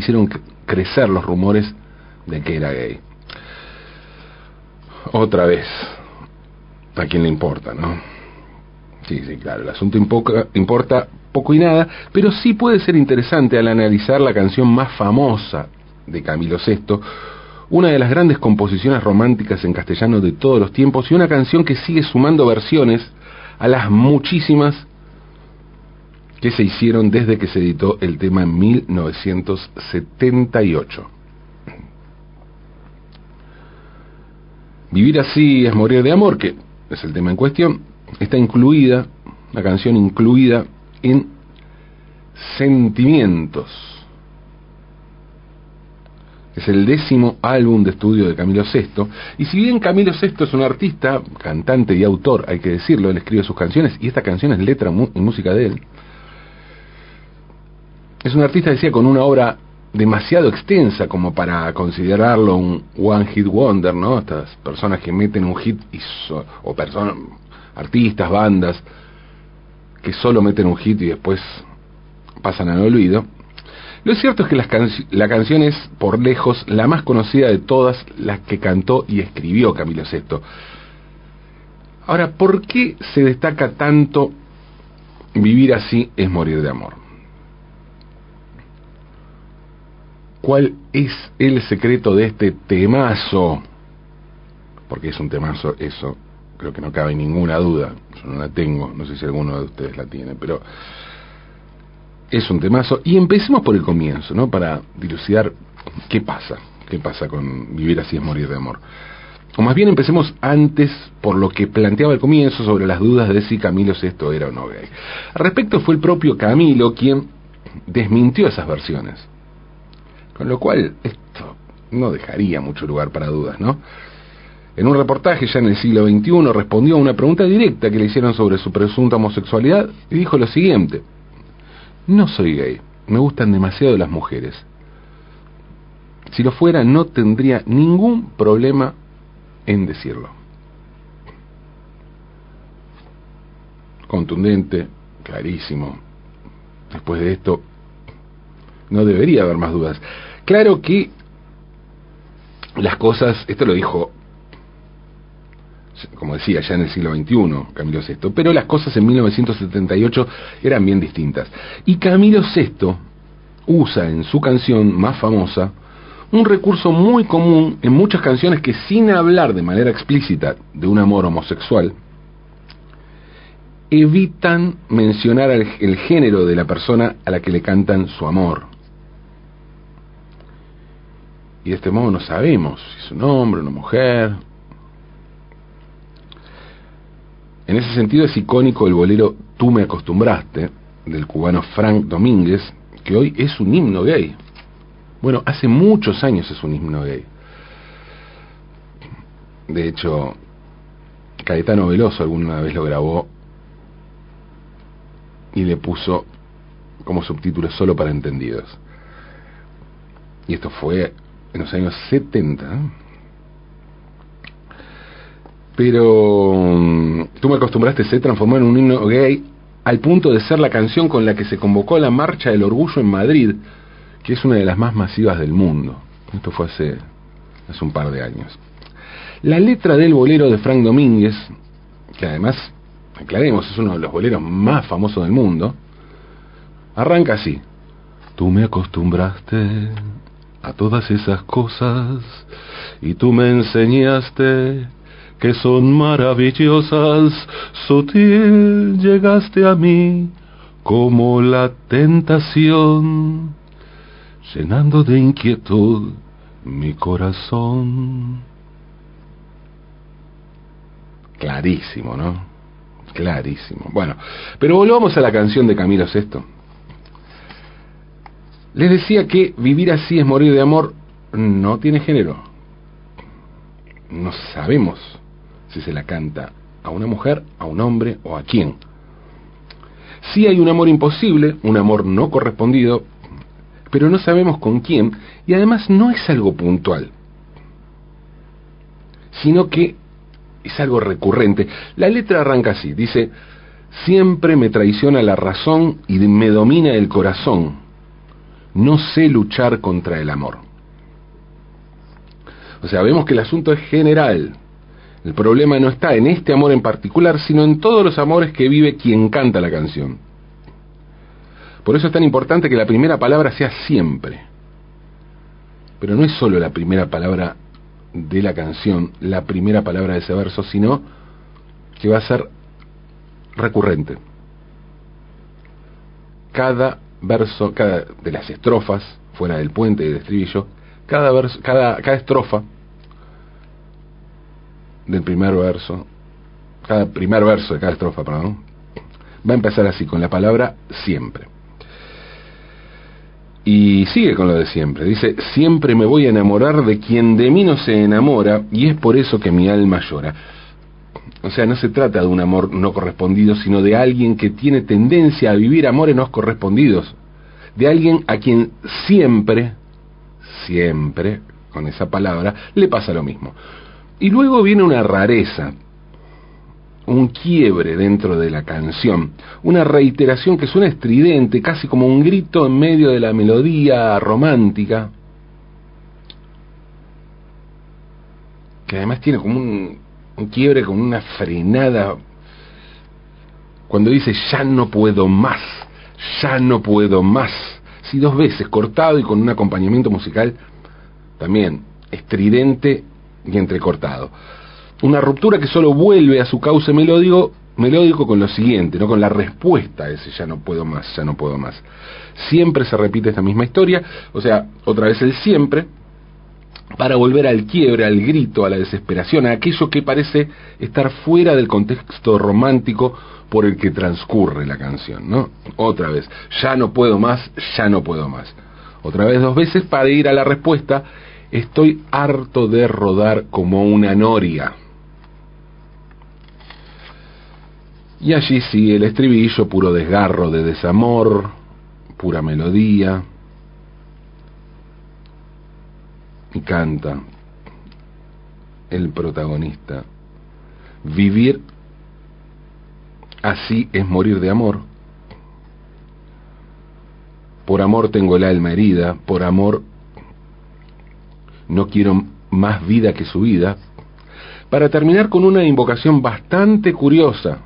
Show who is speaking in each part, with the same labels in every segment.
Speaker 1: hicieron crecer los rumores de que era gay. Otra vez, a quién le importa, ¿no? Sí, sí, claro, el asunto importa poco y nada, pero sí puede ser interesante al analizar la canción más famosa de Camilo VI, una de las grandes composiciones románticas en castellano de todos los tiempos y una canción que sigue sumando versiones a las muchísimas que se hicieron desde que se editó el tema en 1978. Vivir así es morir de amor, que es el tema en cuestión, está incluida, la canción incluida en Sentimientos. Es el décimo álbum de estudio de Camilo VI. Y si bien Camilo VI es un artista, cantante y autor, hay que decirlo, él escribe sus canciones y esta canción es letra y música de él. Es un artista, decía, con una obra demasiado extensa como para considerarlo un one hit wonder, ¿no? Estas personas que meten un hit y o personas artistas, bandas que solo meten un hit y después pasan al olvido. Lo cierto es que la canción es por lejos la más conocida de todas las que cantó y escribió Camilo VI. Ahora, ¿por qué se destaca tanto vivir así es morir de amor? ¿Cuál es el secreto de este temazo? Porque es un temazo eso, creo que no cabe ninguna duda. Yo no la tengo, no sé si alguno de ustedes la tiene, pero es un temazo. Y empecemos por el comienzo, ¿no? Para dilucidar qué pasa, qué pasa con vivir así es morir de amor. O más bien empecemos antes por lo que planteaba al comienzo sobre las dudas de si Camilo esto era o no gay. Al respecto fue el propio Camilo quien desmintió esas versiones. Con lo cual, esto no dejaría mucho lugar para dudas, ¿no? En un reportaje ya en el siglo XXI respondió a una pregunta directa que le hicieron sobre su presunta homosexualidad y dijo lo siguiente, no soy gay, me gustan demasiado las mujeres. Si lo fuera no tendría ningún problema en decirlo. Contundente, clarísimo. Después de esto, no debería haber más dudas. Claro que las cosas, esto lo dijo, como decía, ya en el siglo XXI, Camilo VI, pero las cosas en 1978 eran bien distintas. Y Camilo VI usa en su canción más famosa un recurso muy común en muchas canciones que sin hablar de manera explícita de un amor homosexual, evitan mencionar el, género de la persona a la que le cantan su amor y de este modo no sabemos si es un hombre una mujer. En ese sentido es icónico el bolero Tú me acostumbraste, del cubano Frank Domínguez, que hoy es un himno gay. Bueno, hace muchos años es un himno gay. De hecho, Caetano Veloso alguna vez lo grabó y le puso como subtítulo solo para entendidos. Y esto fue en los años 70. Pero mm, tú me acostumbraste, se transformó en un himno gay al punto de ser la canción con la que se convocó la Marcha del Orgullo en Madrid, que es una de las más masivas del mundo. Esto fue hace, hace un par de años. La letra del bolero de Frank Domínguez, que además, aclaremos, es uno de los boleros más famosos del mundo, arranca así. Tú me acostumbraste a todas esas cosas y tú me enseñaste que son maravillosas, sutil llegaste a mí como la tentación, llenando de inquietud mi corazón. Clarísimo, ¿no? Clarísimo. Bueno, pero volvamos a la canción de Camilo Sesto. Les decía que vivir así es morir de amor no tiene género. No sabemos si se la canta a una mujer, a un hombre o a quién. Sí hay un amor imposible, un amor no correspondido, pero no sabemos con quién y además no es algo puntual, sino que es algo recurrente. La letra arranca así, dice, siempre me traiciona la razón y me domina el corazón no sé luchar contra el amor. O sea, vemos que el asunto es general. El problema no está en este amor en particular, sino en todos los amores que vive quien canta la canción. Por eso es tan importante que la primera palabra sea siempre. Pero no es solo la primera palabra de la canción, la primera palabra de ese verso, sino que va a ser recurrente. Cada verso, cada de las estrofas, fuera del puente y del estribillo, cada, verso, cada, cada estrofa del primer verso, cada primer verso de cada estrofa, perdón, va a empezar así, con la palabra siempre. Y sigue con lo de siempre. Dice, siempre me voy a enamorar de quien de mí no se enamora y es por eso que mi alma llora. O sea, no se trata de un amor no correspondido, sino de alguien que tiene tendencia a vivir amores no correspondidos. De alguien a quien siempre, siempre, con esa palabra, le pasa lo mismo. Y luego viene una rareza, un quiebre dentro de la canción, una reiteración que suena estridente, casi como un grito en medio de la melodía romántica, que además tiene como un, un quiebre, como una frenada, cuando dice ya no puedo más, ya no puedo más, si dos veces cortado y con un acompañamiento musical también estridente y entrecortado. Una ruptura que solo vuelve a su cauce melódico, melódico con lo siguiente, no con la respuesta a ese ya no puedo más, ya no puedo más. Siempre se repite esta misma historia, o sea, otra vez el siempre, para volver al quiebre, al grito, a la desesperación, a aquello que parece estar fuera del contexto romántico por el que transcurre la canción, ¿no? Otra vez, ya no puedo más, ya no puedo más. Otra vez dos veces para ir a la respuesta Estoy harto de rodar como una noria. Y allí sigue el estribillo, puro desgarro de desamor, pura melodía. Y canta el protagonista. Vivir así es morir de amor. Por amor tengo el alma herida, por amor no quiero más vida que su vida, para terminar con una invocación bastante curiosa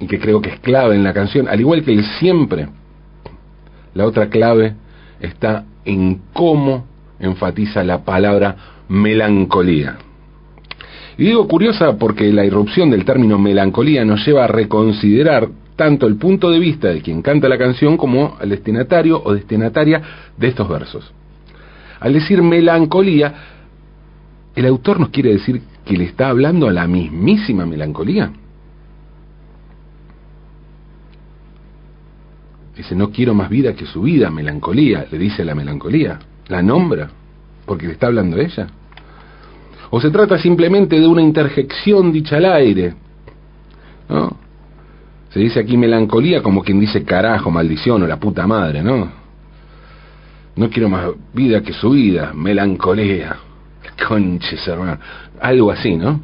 Speaker 1: y que creo que es clave en la canción, al igual que el siempre. La otra clave está en cómo enfatiza la palabra melancolía. Y digo curiosa porque la irrupción del término melancolía nos lleva a reconsiderar tanto el punto de vista de quien canta la canción como el destinatario o destinataria de estos versos. Al decir melancolía, el autor nos quiere decir que le está hablando a la mismísima melancolía. Dice, no quiero más vida que su vida, melancolía, le dice la melancolía, la nombra, porque le está hablando ella. O se trata simplemente de una interjección dicha al aire, ¿no? Se dice aquí melancolía como quien dice carajo, maldición o la puta madre, ¿no? No quiero más vida que su vida, melancolía. Conches, hermano. Algo así, ¿no?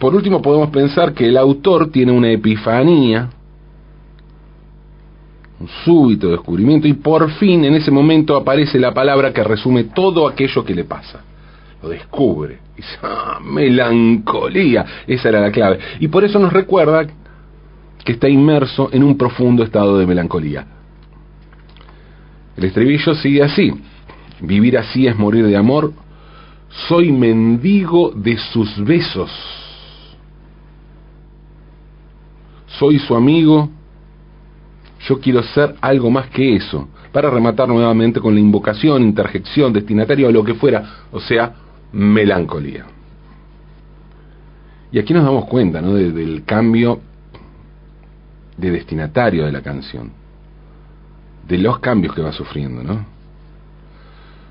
Speaker 1: Por último, podemos pensar que el autor tiene una epifanía, un súbito descubrimiento, y por fin en ese momento aparece la palabra que resume todo aquello que le pasa lo descubre. Ah, melancolía. Esa era la clave. Y por eso nos recuerda que está inmerso en un profundo estado de melancolía. El estribillo sigue así. Vivir así es morir de amor. Soy mendigo de sus besos. Soy su amigo. Yo quiero ser algo más que eso. Para rematar nuevamente con la invocación, interjección, destinatario o lo que fuera. O sea, melancolía. Y aquí nos damos cuenta ¿no? del cambio de destinatario de la canción, de los cambios que va sufriendo, ¿no?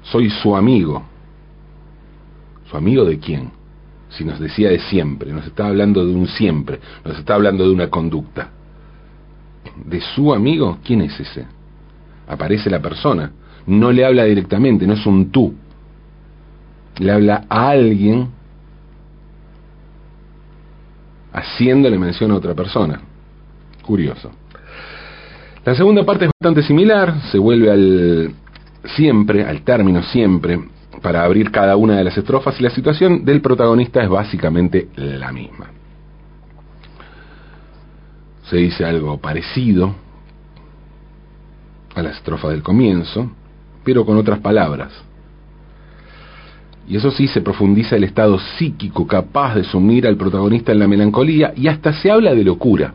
Speaker 1: Soy su amigo. ¿Su amigo de quién? Si nos decía de siempre, nos está hablando de un siempre, nos está hablando de una conducta. ¿De su amigo? ¿Quién es ese? Aparece la persona, no le habla directamente, no es un tú, le habla a alguien haciéndole mención a otra persona. Curioso. La segunda parte es bastante similar, se vuelve al siempre, al término siempre, para abrir cada una de las estrofas y la situación del protagonista es básicamente la misma. Se dice algo parecido a la estrofa del comienzo, pero con otras palabras. Y eso sí, se profundiza el estado psíquico capaz de sumir al protagonista en la melancolía y hasta se habla de locura.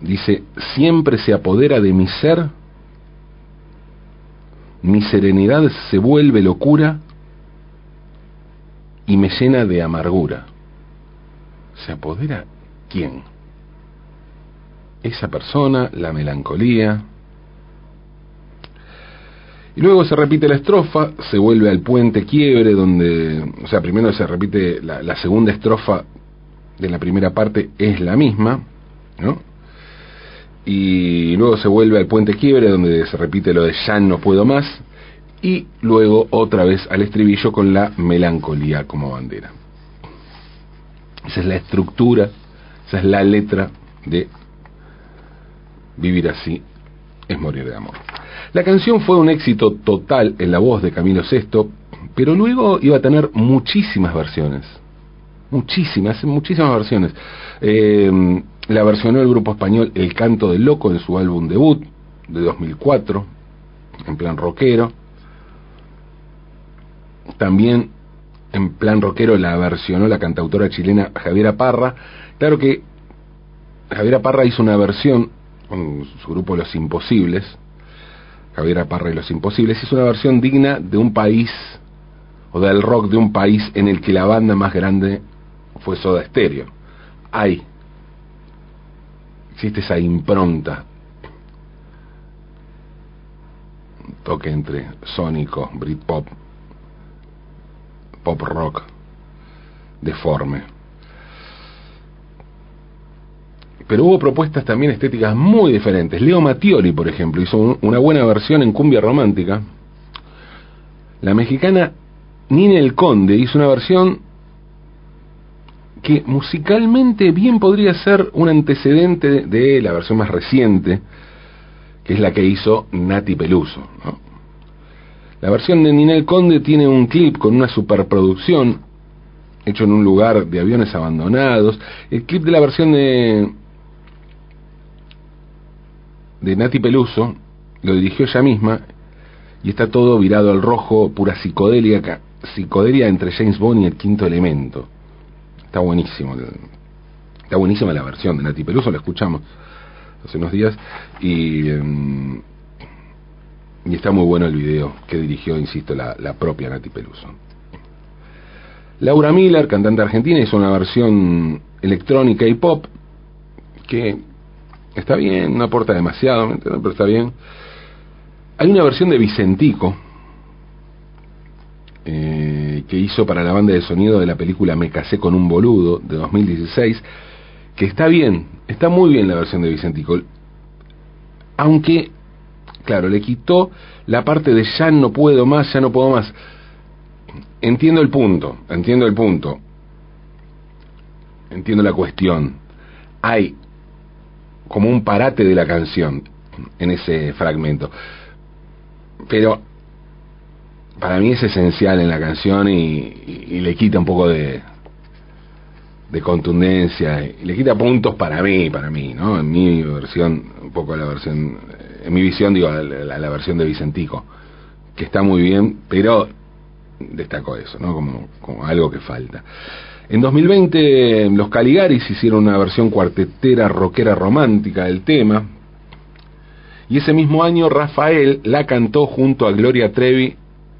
Speaker 1: Dice, siempre se apodera de mi ser, mi serenidad se vuelve locura y me llena de amargura. ¿Se apodera quién? Esa persona, la melancolía. Y luego se repite la estrofa, se vuelve al puente quiebre, donde, o sea, primero se repite la, segunda estrofa de la primera parte, es la misma, ¿no? y luego se vuelve al puente quiebre donde se repite lo de ya no puedo más y luego otra vez al estribillo con la melancolía como bandera. Esa es la estructura, esa es la letra de Vivir así es morir de amor. La canción fue un éxito total en la voz de Camilo VI, pero luego iba a tener muchísimas versiones. Muchísimas, muchísimas versiones. Eh, la versionó el grupo español El Canto del Loco en su álbum debut de 2004, en plan rockero. También en plan rockero la versionó la cantautora chilena Javiera Parra. Claro que Javiera Parra hizo una versión con su grupo Los Imposibles, Javiera Parra y Los Imposibles, hizo una versión digna de un país o del rock de un país en el que la banda más grande fue Soda Stereo. Hay existe esa impronta, toque entre sónico, Britpop, pop rock, deforme. Pero hubo propuestas también estéticas muy diferentes. Leo Mattioli, por ejemplo, hizo una buena versión en cumbia romántica. La mexicana Nina El Conde hizo una versión que musicalmente bien podría ser un antecedente de la versión más reciente, que es la que hizo Nati Peluso. La versión de Ninel Conde tiene un clip con una superproducción hecho en un lugar de aviones abandonados. El clip de la versión de, de Nati Peluso lo dirigió ella misma y está todo virado al rojo, pura psicodelia, psicodelia entre James Bond y el quinto elemento. Está buenísimo. Está buenísima la versión de Nati Peluso, la escuchamos hace unos días y, em, y está muy bueno el video que dirigió, insisto, la, propia Nati Peluso. Laura Miller, cantante argentina, hizo una versión electrónica y pop que está bien, no aporta demasiado, pero está bien. Hay una versión de Vicentico, eh, que hizo para la banda de sonido de la película Me casé con un boludo de 2016, que está bien, está muy bien la versión de Vicentico, aunque, claro, le quitó la parte de ya no puedo más, ya no puedo más. Entiendo el punto, entiendo el punto, entiendo la cuestión. Hay como un parate de la canción en ese fragmento. Pero para mí es esencial en la canción y, le quita un poco de, de contundencia y le quita puntos para mí, para mí, ¿no? En mi versión, un poco la versión, en mi visión digo la, versión de Vicentico, que está muy bien, pero destaco eso, ¿no? Como, como algo que falta. En 2020 los Caligaris hicieron una versión cuartetera rockera romántica del tema. Y ese mismo año Rafael la cantó junto a Gloria Trevi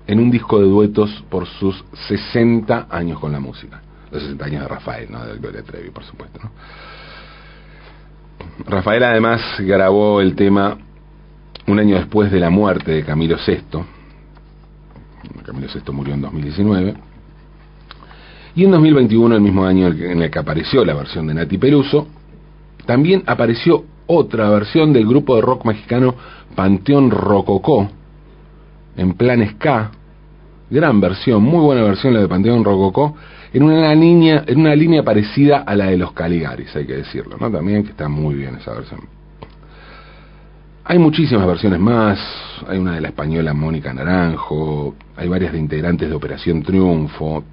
Speaker 1: en un disco de duetos por sus 60 años con la música. Los 60 años de Rafael, no de Gloria Trevi, por supuesto. ¿no? Rafael además grabó el tema un año después de la muerte de Camilo VI. Camilo VI murió en 2019. Y en 2021, el mismo año en el que apareció la versión de Nati Peluso, también apareció otra versión del grupo de rock mexicano Panteón Rococó, en plan ska, gran versión, muy buena versión la de Panteón Rococó, en una línea, en una línea parecida a la de los Caligaris, hay que decirlo, ¿no? También que está muy bien esa versión. Hay muchísimas versiones más, hay una de la española Mónica Naranjo, hay varias de integrantes de Operación Triunfo,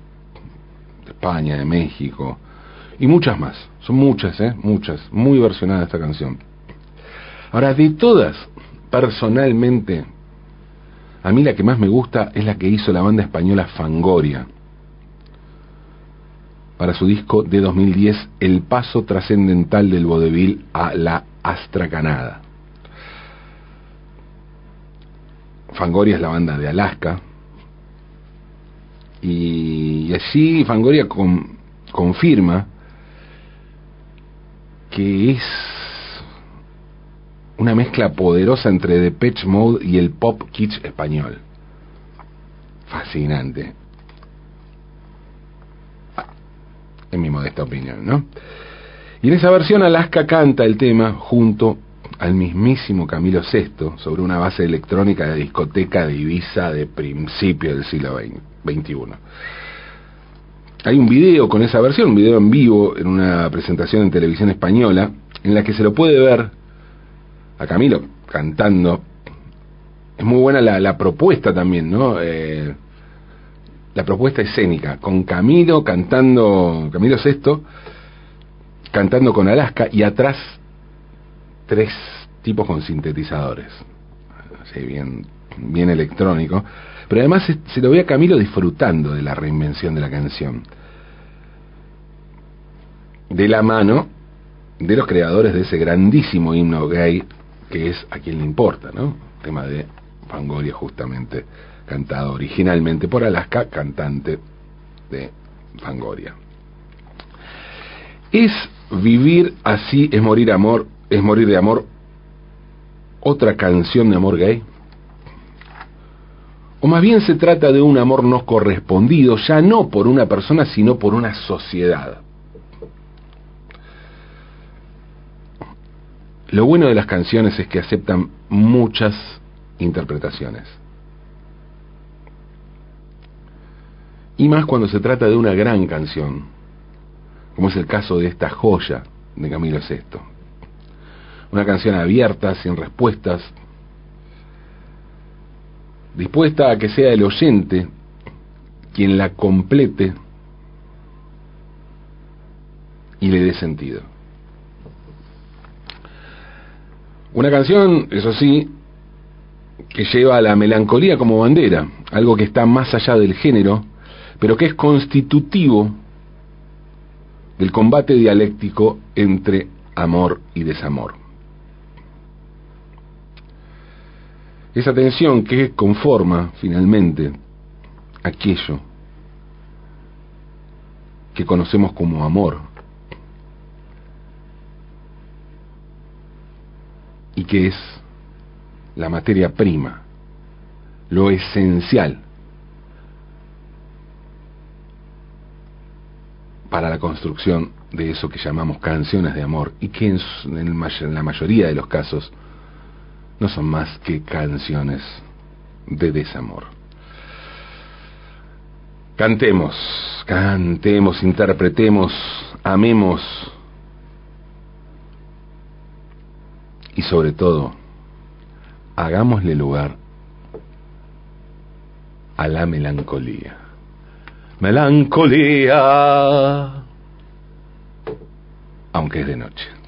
Speaker 1: de España, de México, y muchas más, son muchas, ¿eh? Muchas, muy versionada esta canción. Ahora, de todas, personalmente, a mí la que más me gusta es la que hizo la banda española Fangoria para su disco de 2010 El paso trascendental del vodevil a la astracanada. Fangoria es la banda de Alaska y así Fangoria confirma que es una mezcla poderosa entre Depeche Mode y el pop kitsch español. Fascinante. En mi modesta opinión, ¿no? Y en esa versión Alaska canta el tema junto al mismísimo Camilo VI sobre una base electrónica de discoteca de Ibiza de principio del siglo XXI. Hay un video con esa versión, un video en vivo en una presentación en televisión española, en la que se lo puede ver a Camilo cantando. Es muy buena la, propuesta también, ¿no? Eh, la propuesta escénica, con Camilo cantando, Camilo Sexto, cantando con Alaska y atrás tres tipos con sintetizadores. Así, bien, bien electrónico. Pero además se, lo ve a Camilo disfrutando de la reinvención de la canción. De la mano de los creadores de ese grandísimo himno gay que es a quien le importa, ¿no? Tema de Fangoria justamente cantado originalmente por Alaska, cantante de Fangoria. ¿Es vivir así, es morir amor, es morir de amor, otra canción de amor gay? O más bien se trata de un amor no correspondido, ya no por una persona, sino por una sociedad. Lo bueno de las canciones es que aceptan muchas interpretaciones. Y más cuando se trata de una gran canción, como es el caso de esta joya de Camilo VI. Una canción abierta, sin respuestas, dispuesta a que sea el oyente quien la complete y le dé sentido. Una canción, eso sí, que lleva a la melancolía como bandera, algo que está más allá del género, pero que es constitutivo del combate dialéctico entre amor y desamor. Esa tensión que conforma finalmente aquello que conocemos como amor. Y que es la materia prima, lo esencial para la construcción de eso que llamamos canciones de amor y que en, la mayoría de los casos no son más que canciones de desamor. Cantemos, cantemos, interpretemos, amemos y sobre todo, hagámosle lugar a la melancolía. Melancolía, aunque es de noche.